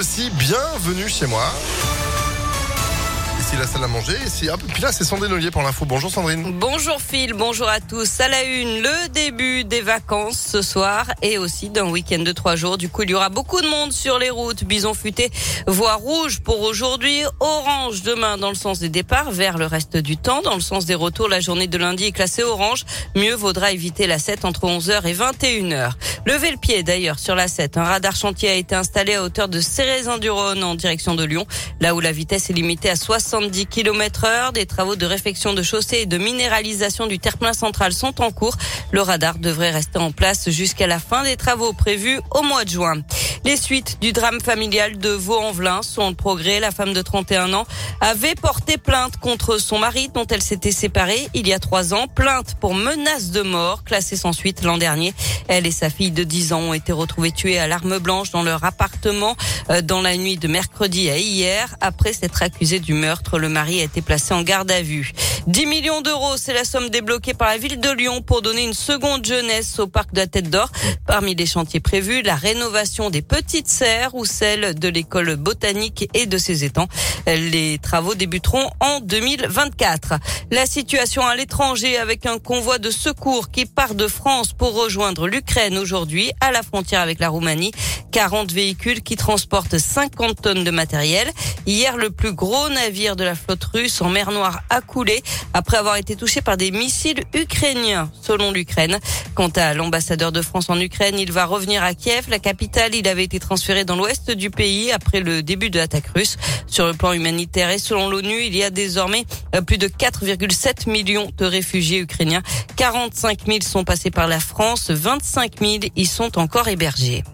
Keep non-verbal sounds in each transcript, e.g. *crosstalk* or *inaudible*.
Aussi, bienvenue chez moi. La salle à manger, là c'est pour l'info. Bonjour Sandrine. Bonjour Phil, bonjour à tous. À la une, le début des vacances ce soir et aussi d'un week-end de trois jours. Du coup, il y aura beaucoup de monde sur les routes. Bison futé, voie rouge pour aujourd'hui, orange demain dans le sens des départs vers le reste du temps. Dans le sens des retours, la journée de lundi est classée orange. Mieux vaudra éviter la 7 entre 11h et 21h. Levez le pied d'ailleurs sur la 7. Un radar chantier a été installé à hauteur de Cérezin-du-Rhône en direction de Lyon, là où la vitesse est limitée à 70 km. Des travaux de réfection de chaussée et de minéralisation du terre-plein central sont en cours. Le radar devrait rester en place jusqu'à la fin des travaux prévus au mois de juin. Les suites du drame familial de Vaux-en-Velin sont en progrès. La femme de 31 ans avait porté plainte contre son mari dont elle s'était séparée il y a trois ans. Plainte pour menace de mort, classée sans suite l'an dernier. Elle et sa fille de 10 ans ont été retrouvées tuées à l'arme blanche dans leur appartement euh, dans la nuit de mercredi à hier. Après s'être accusé du meurtre, le mari a été placé en garde à vue. 10 millions d'euros, c'est la somme débloquée par la ville de Lyon pour donner une seconde jeunesse au parc de la Tête d'Or. Parmi les chantiers prévus, la rénovation des petites serres ou celle de l'école botanique et de ses étangs. Les travaux débuteront en 2024. La situation à l'étranger avec un convoi de secours qui part de France pour rejoindre l'Ukraine aujourd'hui à la frontière avec la Roumanie. 40 véhicules qui transportent 50 tonnes de matériel. Hier, le plus gros navire de la flotte russe en mer Noire a coulé après avoir été touché par des missiles ukrainiens, selon l'Ukraine. Quant à l'ambassadeur de France en Ukraine, il va revenir à Kiev, la capitale. Il avait été transféré dans l'ouest du pays après le début de l'attaque russe. Sur le plan humanitaire et selon l'ONU, il y a désormais euh, plus de 4,7 millions de réfugiés ukrainiens. 45 000 sont passés par la France, 25 000 y sont encore hébergés.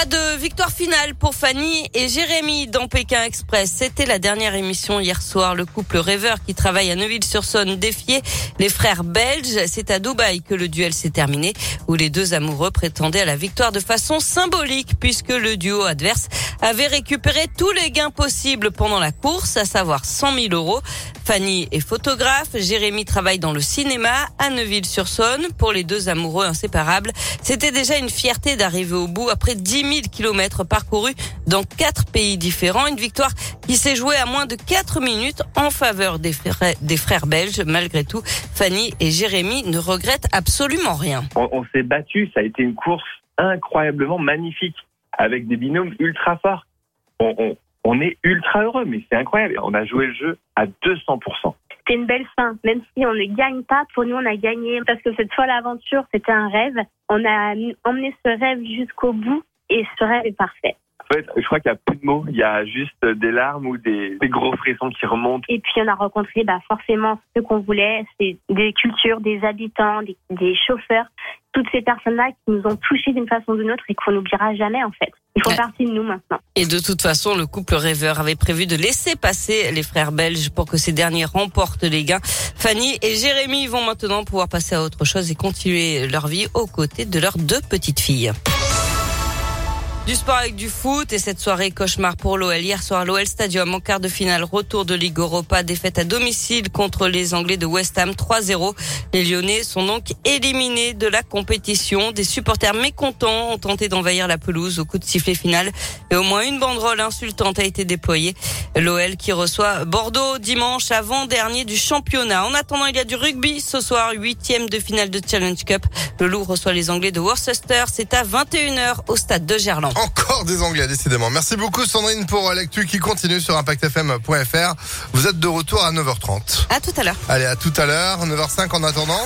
Pas de victoire finale pour Fanny et Jérémy dans Pékin Express. C'était la dernière émission hier soir. Le couple rêveur qui travaille à Neuville-sur-Saône défiait les frères belges. C'est à Dubaï que le duel s'est terminé où les deux amoureux prétendaient à la victoire de façon symbolique puisque le duo adverse avait récupéré tous les gains possibles pendant la course, à savoir 100 000 euros. Fanny est photographe, Jérémy travaille dans le cinéma à Neuville-sur-Saône. Pour les deux amoureux inséparables, c'était déjà une fierté d'arriver au bout après 10 000 kilomètres parcourus dans quatre pays différents. Une victoire qui s'est jouée à moins de 4 minutes en faveur des frères, des frères belges. Malgré tout, Fanny et Jérémy ne regrettent absolument rien. On, on s'est battu, ça a été une course incroyablement magnifique avec des binômes ultra forts. On, est ultra heureux, mais c'est incroyable. On a joué le jeu à 200%. C'était une belle fin. Même si on ne gagne pas, pour nous, on a gagné. Parce que cette fois, l'aventure, c'était un rêve. On a emmené ce rêve jusqu'au bout et ce rêve est parfait. En fait, je crois qu'il n'y a plus de mots. Il y a juste des larmes ou des, des gros frissons qui remontent. Et puis, on a rencontré bah, forcément ce qu'on voulait. C'est des cultures, des habitants, des, des chauffeurs. Toutes ces personnes-là qui nous ont touchés d'une façon ou d'une autre et qu'on n'oubliera jamais, en fait. Ils font Ouais. partie de nous maintenant. Et de toute façon, le couple rêveur avait prévu de laisser passer les frères belges pour que ces derniers remportent les gains. Fanny et Jérémy vont maintenant pouvoir passer à autre chose et continuer leur vie aux côtés de leurs deux petites filles. Du sport avec du foot et cette soirée cauchemar pour l'OL. Hier soir, l'OL Stadium en quart de finale, retour de Ligue Europa, défaite à domicile contre les Anglais de West Ham 3-0. Les Lyonnais sont donc éliminés de la compétition. Des supporters mécontents ont tenté d'envahir la pelouse au coup de sifflet final et au moins une banderole insultante a été déployée. L'OL qui reçoit Bordeaux dimanche avant-dernier du championnat. En attendant, il y a du rugby ce soir, huitième de finale de Challenge Cup. Le Loup reçoit les Anglais de Worcester. C'est à 21h au stade de Gerland. Encore des Anglais, décidément. Merci beaucoup Sandrine pour l'actu qui continue sur impactfm.fr. Vous êtes de retour à 9h30. À tout à l'heure. Allez, à tout à l'heure, 9h05 en attendant.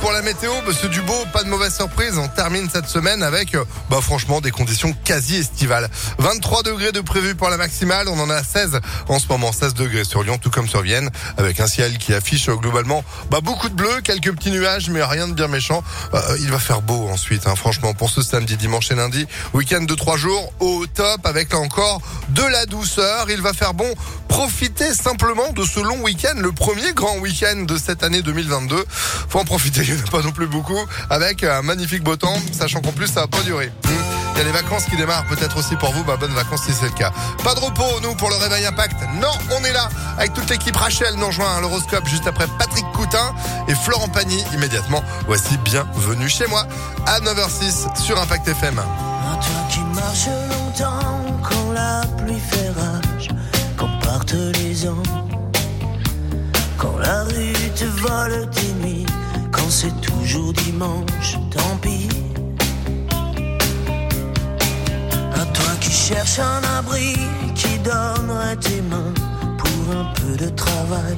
Pour la météo, Monsieur Dubo, pas de mauvaise surprise. On termine cette semaine avec, euh, bah franchement, des conditions quasi estivales. 23 degrés de prévu pour la maximale. On en a 16 en ce moment, 16 degrés sur Lyon, tout comme sur Vienne, avec un ciel qui affiche euh, globalement bah, beaucoup de bleu, quelques petits nuages, mais rien de bien méchant. Euh, il va faire beau ensuite, hein, franchement, pour ce samedi, dimanche et lundi. Week-end de trois jours au top, avec encore de la douceur. Il va faire bon. Profitez simplement de ce long week-end, le premier grand week-end de cette année 2022. Faut en profiter, *laughs* il n'y en a pas non plus beaucoup, avec un magnifique beau temps, sachant qu'en plus ça va pas durer. Hmm. Il y a les vacances qui démarrent peut-être aussi pour vous. Bah, bonnes vacances si c'est le cas. Pas de repos, nous, pour le Réveil Impact. Non, on est là avec toute l'équipe. Rachel nous rejoint à l'horoscope juste après Patrick Coutin et Florent Pagny immédiatement. Voici Bienvenue chez moi à 9h06 sur Impact FM marche longtemps quand la pluie fait rage, quand partent les ans, quand la rue te vole tes nuits, quand c'est toujours dimanche, tant pis. À toi qui cherches un abri qui donnerait tes mains pour un peu de travail,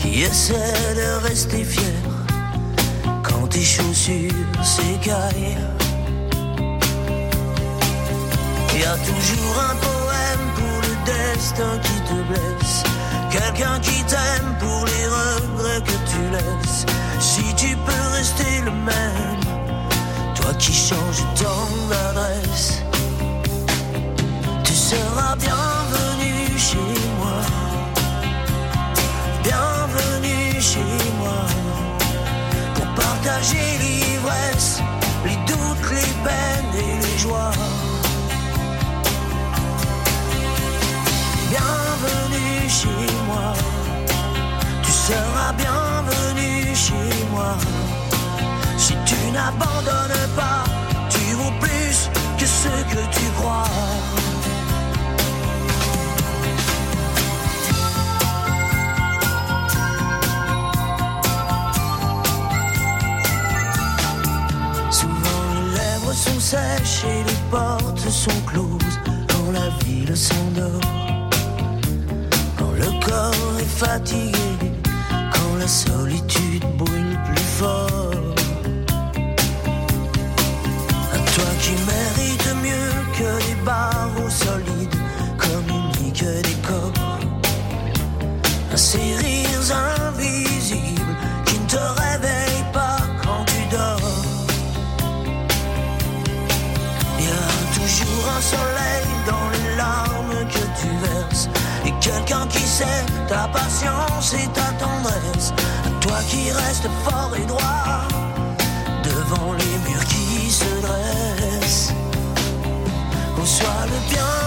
qui essaie de rester fier quand tes chaussures s'écaillent. A toujours un poème pour le destin qui te blesse. Quelqu'un qui t'aime pour les regrets que tu laisses. Si tu peux rester le même, toi qui changes tant d'adresse, tu seras bienvenu chez moi. Bienvenue chez moi pour partager l'ivresse, les doutes, les peines et les joies. Chez moi, tu seras bienvenu chez moi. Si tu n'abandonnes pas, tu vaux plus que ce que tu crois. Souvent les lèvres sont sèches et les portes sont closes quand la ville s'endort. Corps est fatigué, quand la solitude brûle plus fort. À toi qui mérites mieux que les barreaux solides, communique des corps. À ces rires invisibles qui ne te réveillent pas quand tu dors. Il y a toujours un soleil dans les larmes ta patience et ta tendresse. Toi qui restes fort et droit devant les murs qui se dressent. Qu'on soit le bien